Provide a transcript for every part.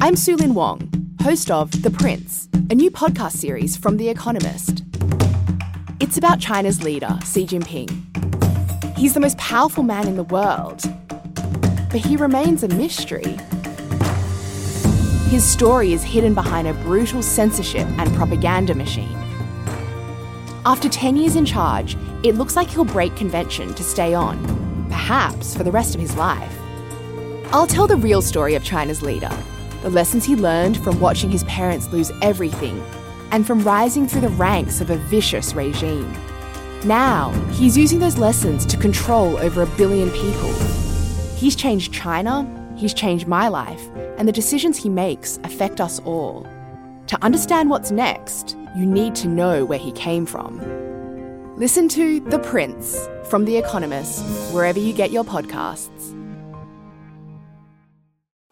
I'm Sulin Wong, host of The Prince, a new podcast series from The Economist. It's about China's leader, Xi Jinping. He's the most powerful man in the world, but he remains a mystery. His story is hidden behind a brutal censorship and propaganda machine. After 10 years in charge, it looks like he'll break convention to stay on, perhaps for the rest of his life. I'll tell the real story of China's leader, the lessons he learned from watching his parents lose everything and from rising through the ranks of a vicious regime. Now, he's using those lessons to control over a billion people. He's changed China, he's changed my life, and the decisions he makes affect us all. To understand what's next, you need to know where he came from. Listen to The Prince from The Economist, wherever you get your podcasts.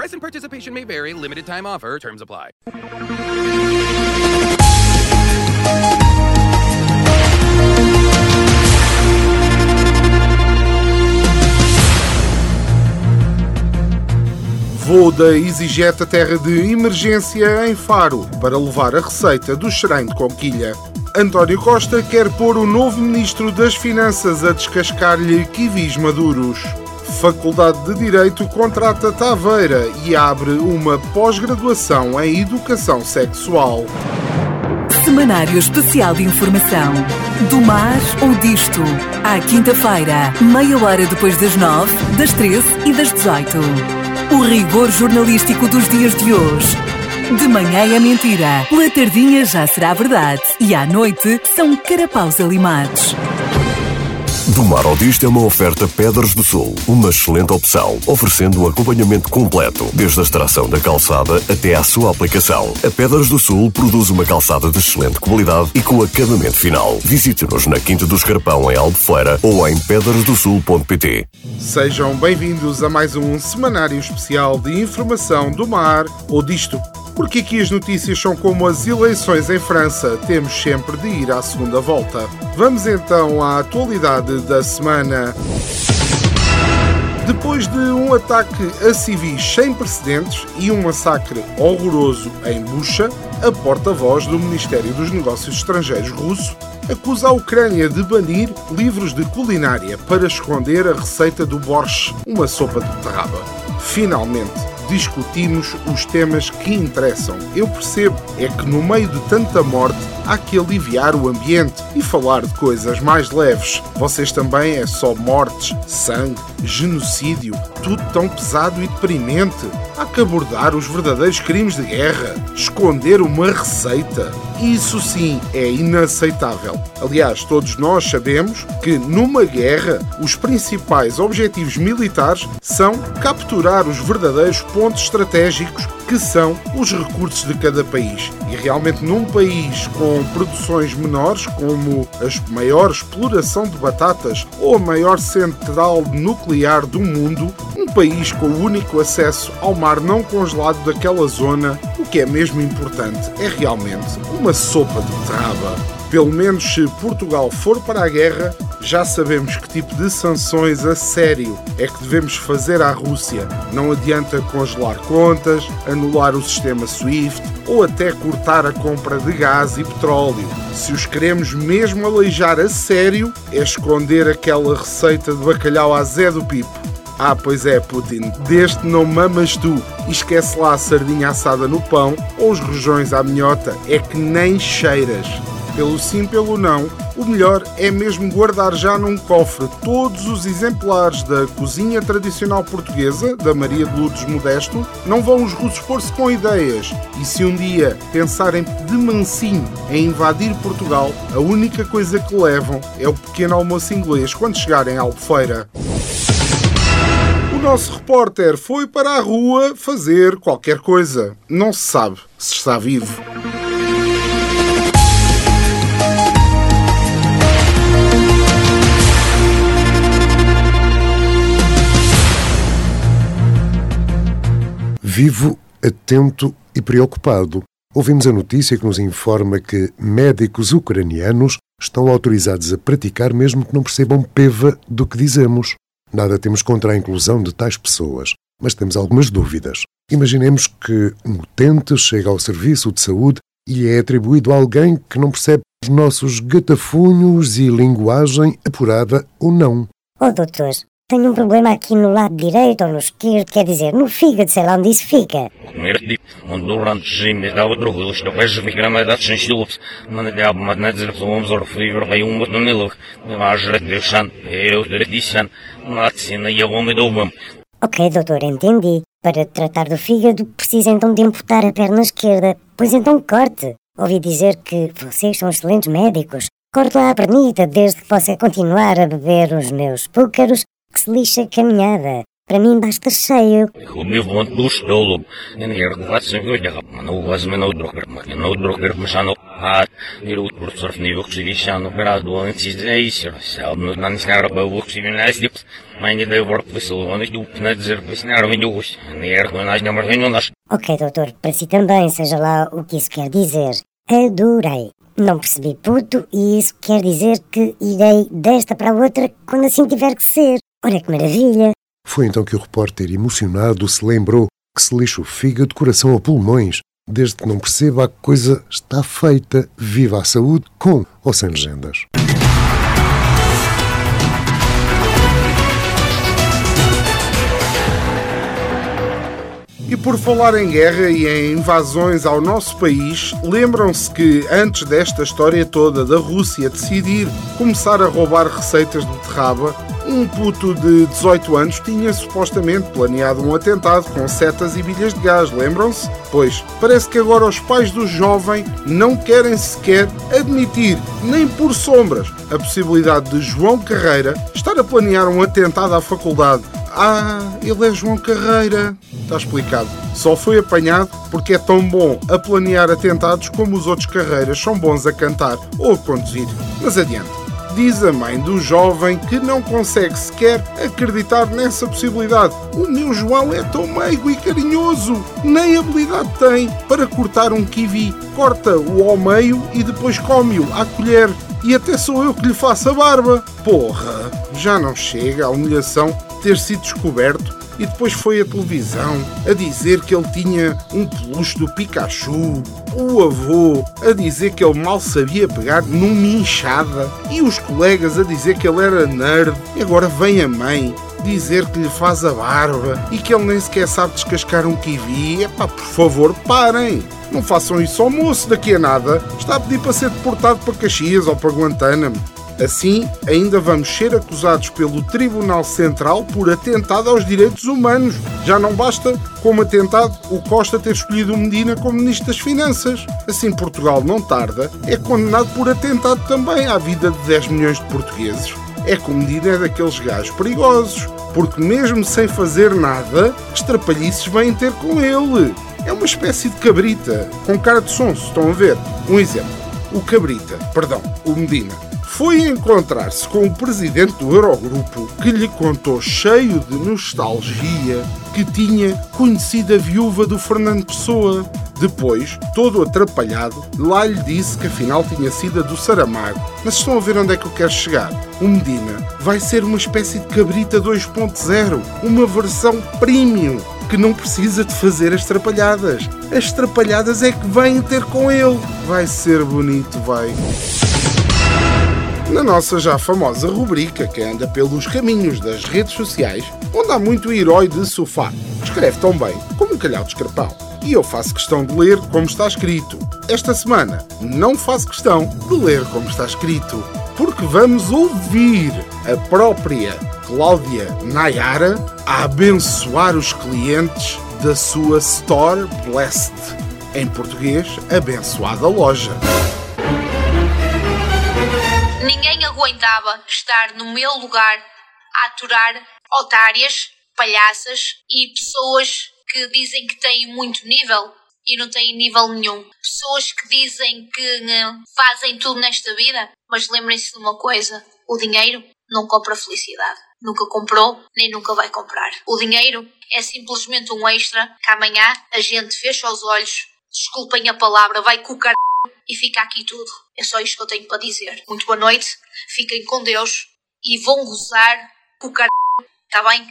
Price and participation may vary, limited time offer, terms apply. Voo da EasyJet a terra de emergência em Faro para levar a receita do xerém de conquilha. António Costa quer pôr o novo Ministro das Finanças a descascar-lhe kiwis maduros. Faculdade de Direito contrata Taveira e abre uma pós-graduação em Educação Sexual. Semanário Especial de Informação. Do mar ou disto. À quinta-feira, meia hora depois das nove, das treze e das dezoito. O rigor jornalístico dos dias de hoje. De manhã é mentira, pela tardinha já será verdade e à noite são carapaus alimados. Do Mar ao Disto é uma oferta Pedras do Sul, uma excelente opção, oferecendo um acompanhamento completo, desde a extração da calçada até à sua aplicação. A Pedras do Sul produz uma calçada de excelente qualidade e com acabamento final. Visite-nos na Quinta do Escarpão, em Albufeira, ou em pedrasdosul.pt. Sejam bem-vindos a mais um semanário especial de informação do mar ou disto. Porque aqui as notícias são como as eleições em França, temos sempre de ir à segunda volta. Vamos então à atualidade da semana. Depois de um ataque a civis sem precedentes e um massacre horroroso em Bucha, a porta-voz do Ministério dos Negócios Estrangeiros russo acusa a Ucrânia de banir livros de culinária para esconder a receita do borscht, uma sopa de beterraba. Finalmente, discutimos os temas que interessam. Eu percebo, é que no meio de tanta morte há que aliviar o ambiente e falar de coisas mais leves. Vocês também é só mortes, sangue, genocídio, tudo tão pesado e deprimente. Há que abordar os verdadeiros crimes de guerra, esconder uma receita. Isso sim é inaceitável. Aliás, todos nós sabemos que numa guerra os principais objetivos militares são capturar os verdadeiros pontos estratégicos que são os recursos de cada país. E realmente num país com produções menores, como a maior exploração de batatas ou a maior central nuclear do mundo, um país com o único acesso ao mar não congelado daquela zona, o que é mesmo importante é realmente uma sopa de beterraba. Pelo menos se Portugal for para a guerra, já sabemos que tipo de sanções a sério é que devemos fazer à Rússia. Não adianta congelar contas, anular o sistema SWIFT ou até cortar a compra de gás e petróleo. Se os queremos mesmo aleijar a sério, é esconder aquela receita de bacalhau à Zé do Pipo. Ah, pois é, Putin, deste não mamas tu. Esquece lá a sardinha assada no pão ou os rojões à minhota, é que nem cheiras. Pelo sim, pelo não, o melhor é mesmo guardar já num cofre todos os exemplares da cozinha tradicional portuguesa, da Maria de Lourdes Modesto. Não vão os russos pôr-se com ideias. E se um dia pensarem de mansinho em invadir Portugal, a única coisa que levam é o pequeno almoço inglês quando chegarem à Albufeira nosso repórter foi para a rua fazer qualquer coisa. Não se sabe se está vivo. Vivo, atento e preocupado. Ouvimos a notícia que nos informa que médicos ucranianos estão autorizados a praticar mesmo que não percebam peva do que dizemos. Nada temos contra a inclusão de tais pessoas, mas temos algumas dúvidas. Imaginemos que um utente chega ao serviço de saúde e é atribuído a alguém que não percebe os nossos gatafunhos e linguagem apurada ou não. Oh, doutor, tenho um problema aqui no lado direito ou no esquerdo, quer dizer, no fígado, sei lá onde isso fica. Ok, doutor, entendi. Para tratar do fígado, precisa então de amputar a perna esquerda. Pois então corte. Ouvi dizer que vocês são excelentes médicos. Corte lá a pernita desde que possa continuar a beber os meus púcaros, que se lixa a caminhada. Para mim basta cheio. Ok, doutor, para si também, seja lá o que isso quer dizer. Adorei. Não percebi puto e isso quer dizer que irei desta para a outra quando assim tiver que ser. Olha que maravilha. Foi então que o repórter, emocionado, se lembrou que se lixa o fígado, coração ou pulmões. Desde que não perceba, a coisa está feita. Viva a saúde, com ou sem legendas. E por falar em guerra e em invasões ao nosso país, lembram-se que antes desta história toda da Rússia decidir começar a roubar receitas de terraba, um puto de 18 anos tinha supostamente planeado um atentado com setas e bilhas de gás, lembram-se? Pois, parece que agora os pais do jovem não querem sequer admitir, nem por sombras, a possibilidade de João Carreira estar a planear um atentado à faculdade. Ah, ele é João Carreira. Está explicado. Só foi apanhado porque é tão bom a planear atentados como os outros carreiras são bons a cantar ou a conduzir. Mas adiante. Diz a mãe do jovem que não consegue sequer acreditar nessa possibilidade. O meu João é tão meigo e carinhoso, nem habilidade tem para cortar um kiwi. Corta-o ao meio e depois come-o à colher. E até sou eu que lhe faço a barba. Porra, já não chega a humilhação ter sido descoberto e depois foi à televisão a dizer que ele tinha um peluche do Pikachu, o avô a dizer que ele mal sabia pegar numa inchada e os colegas a dizer que ele era nerd e agora vem a mãe dizer que lhe faz a barba e que ele nem sequer sabe descascar um kiwi. Epá, por favor, parem! Não façam isso ao moço daqui a nada. Está a pedir para ser deportado para Caxias ou para Guantánamo. Assim, ainda vamos ser acusados pelo Tribunal Central por atentado aos direitos humanos. Já não basta, como atentado, o Costa ter escolhido o Medina como Ministro das Finanças. Assim, Portugal não tarda, é condenado por atentado também à vida de 10 milhões de portugueses. É que o Medina é daqueles gajos perigosos, porque mesmo sem fazer nada, as trapalhices vêm ter com ele. É uma espécie de cabrita, com cara de sonso, estão a ver? Um exemplo. O cabrita, perdão, o Medina foi encontrar-se com o presidente do Eurogrupo, que lhe contou, cheio de nostalgia, que tinha conhecido a viúva do Fernando Pessoa. Depois, todo atrapalhado, lá lhe disse que afinal tinha sido a do Saramago. Mas estão a ver onde é que eu quero chegar? O Medina vai ser uma espécie de cabrita 2.0, uma versão premium que não precisa de fazer as trapalhadas. As trapalhadas é que vêm ter com ele. Vai ser bonito, vai na nossa já famosa rubrica que anda pelos caminhos das redes sociais, onde há muito herói de sofá. Escreve tão bem como um calhau de escarpão. E eu faço questão de ler como está escrito. Esta semana não faço questão de ler como está escrito, porque vamos ouvir a própria Cláudia Nayara a abençoar os clientes da sua Store Blessed. Em português, abençoada loja. Aguentava estar no meu lugar a aturar otárias, palhaças e pessoas que dizem que têm muito nível e não têm nível nenhum. Pessoas que dizem que fazem tudo nesta vida, mas lembrem-se de uma coisa: o dinheiro não compra felicidade. nunca comprou nem nunca vai comprar. O dinheiro é simplesmente um extra que amanhã a gente fecha os olhos, desculpem a palavra, vai com o car... e fica aqui tudo. É só isto que eu tenho para dizer. Muito boa noite, fiquem com Deus e vão gozar com o car... Está bem?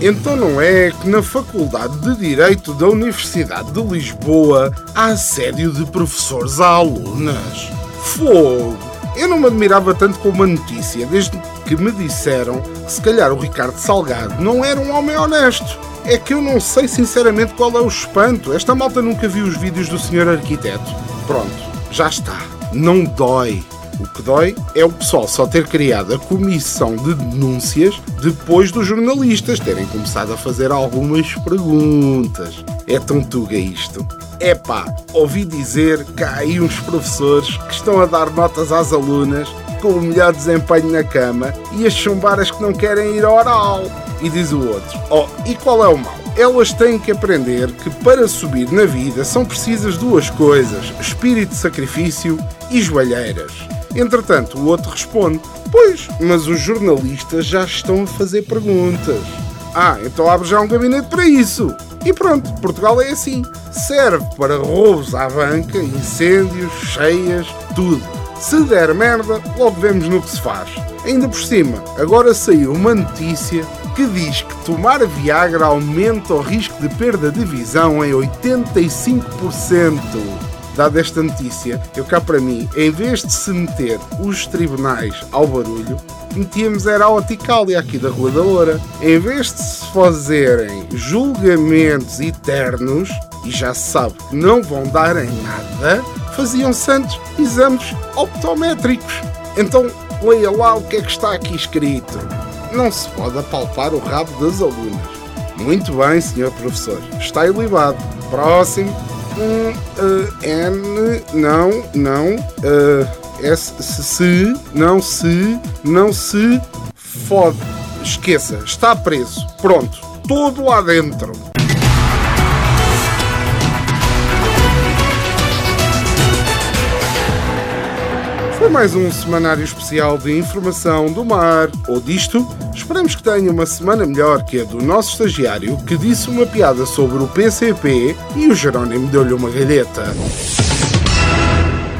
Então não é que na Faculdade de Direito da Universidade de Lisboa há assédio de professores a alunas? Fogo! Eu não me admirava tanto com uma notícia, desde que me disseram que se calhar o Ricardo Salgado não era um homem honesto. É que eu não sei sinceramente qual é o espanto. Esta malta nunca viu os vídeos do senhor arquiteto. Pronto, já está. Não dói. O que dói é o pessoal só ter criado a comissão de denúncias depois dos jornalistas terem começado a fazer algumas perguntas. É tão tuga isto. Epá, ouvi dizer que há aí uns professores que estão a dar notas às alunas com o melhor desempenho na cama e a chumbar as que não querem ir ao oral. E diz o outro: Oh, e qual é o mal? Elas têm que aprender que para subir na vida são precisas duas coisas: espírito de sacrifício e joelheiras. Entretanto, o outro responde: Pois, mas os jornalistas já estão a fazer perguntas. Ah, então abre já um gabinete para isso. E pronto, Portugal é assim. Serve para roubos à banca, incêndios, cheias, tudo. Se der merda, logo vemos no que se faz. Ainda por cima, agora saiu uma notícia que diz que tomar Viagra aumenta o risco de perda de visão em 85%. Dada esta notícia, eu cá para mim, em vez de se meter os tribunais ao barulho, metíamos era a Oticália aqui da Rua da Loura. Em vez de se fazerem julgamentos eternos, e já se sabe que não vão dar em nada, faziam-se antes exames optométricos. Então, leia lá o que é que está aqui escrito. Não se pode apalpar o rabo das alunas. Muito bem, senhor professor. Está ilibado. Próximo. Uh, N, não, não, uh, S, se, não se, não se fode. Esqueça, está preso. Pronto, todo lá dentro. Foi mais um semanário especial de informação do mar ou disto. Esperamos que tenha uma semana melhor que a do nosso estagiário que disse uma piada sobre o PCP e o Jerónimo deu-lhe uma galheta.